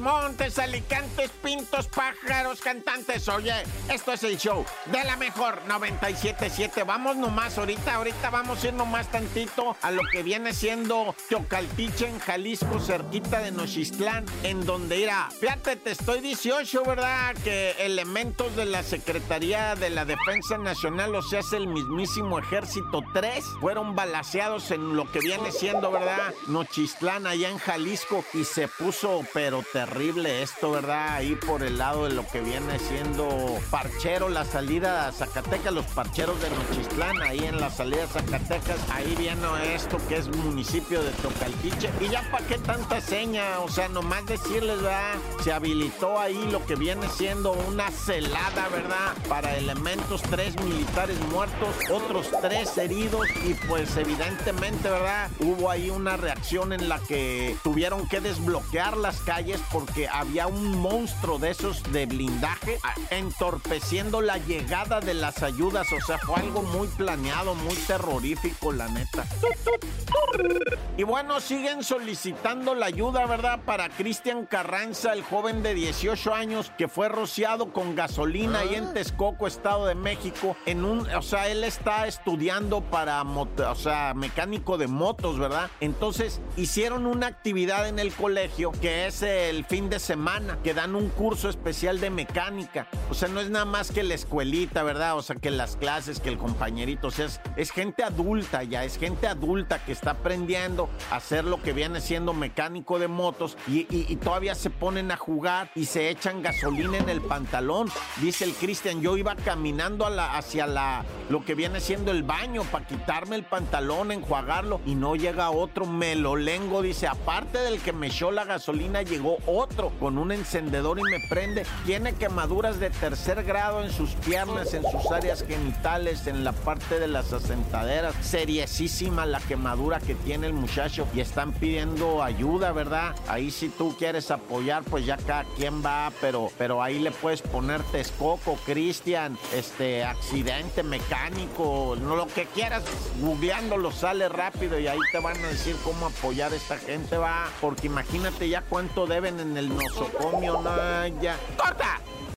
Montes, Alicantes, Pintos, Pájaros, Cantantes. Oye, esto es el show de la mejor 977. Vamos nomás ahorita, ahorita vamos a ir nomás tantito a lo que viene siendo Teocaltiche en Jalisco, cerquita de Nochistlán, en donde irá. Fíjate, te estoy 18, ¿verdad? Que elementos de la Secretaría de la Defensa Nacional, o sea, es el mismísimo Ejército 3, fueron balaseados en lo que viene siendo, ¿verdad? Nochistlán, allá en Jalisco, y se puso, pero terrible esto, ¿verdad? Ahí por el lado de lo que viene siendo Parchero, la salida a Zacatecas, los parcheros de Nochistlán, ahí en la salida a Zacatecas, ahí viene esto que es municipio de Tocaltiche. Y ya para qué tanta seña, o sea, nomás decirles, ¿verdad? Se habilitó ahí lo que viene siendo una celada, ¿verdad? Para elementos, tres militares muertos, otros tres heridos y pues evidentemente, ¿verdad? Hubo ahí una reacción en la que tuvieron que desbloquear las calles porque había un monstruo de esos de blindaje entorpeciendo la llegada de las ayudas. O sea, fue algo muy planeado, muy terrorífico, la neta. Y bueno, siguen solicitando la ayuda, ¿verdad? Para Cristian Carranza, el joven de 18 años que fue rociado con gasolina ahí en Texcoco, Estado de México. En un, o sea, él está estudiando para, o sea, mecánico de motos, ¿verdad? Entonces hicieron una actividad en el colegio que es el fin de semana, que dan un curso especial de mecánica. O sea, no es nada más que la escuelita, ¿verdad? O sea, que las clases, que el compañerito, o sea, es, es gente adulta ya, es gente adulta que está aprendiendo a hacer lo que viene siendo mecánico de motos y, y, todavía se ponen a jugar y se echan gasolina en el pantalón. Dice el Cristian, yo iba caminando a la, hacia la, lo que viene siendo el baño para quitarme el pantalón, enjuagarlo y no llega otro melolengo. Dice, aparte del que me echó la gasolina, llegó otro con un encendedor y me prende. Tiene quemaduras de tercer grado en sus piernas, en sus áreas genitales, en la parte de las asentaderas. Seriesísima la quemadura que tiene el muchacho y están pidiendo ayuda, ¿verdad? Ahí si tú quieres apoyar, pues ya cada quien va, pero, pero ahí le puedes poner Texcoco, Cristian, este, accidente mecánico, no lo que quieras, googleándolo sale rápido y ahí te van a decir cómo apoyar a esta gente, va, porque imagínate ya cuánto deben en el nosocomio, no, ya. ¡Corta!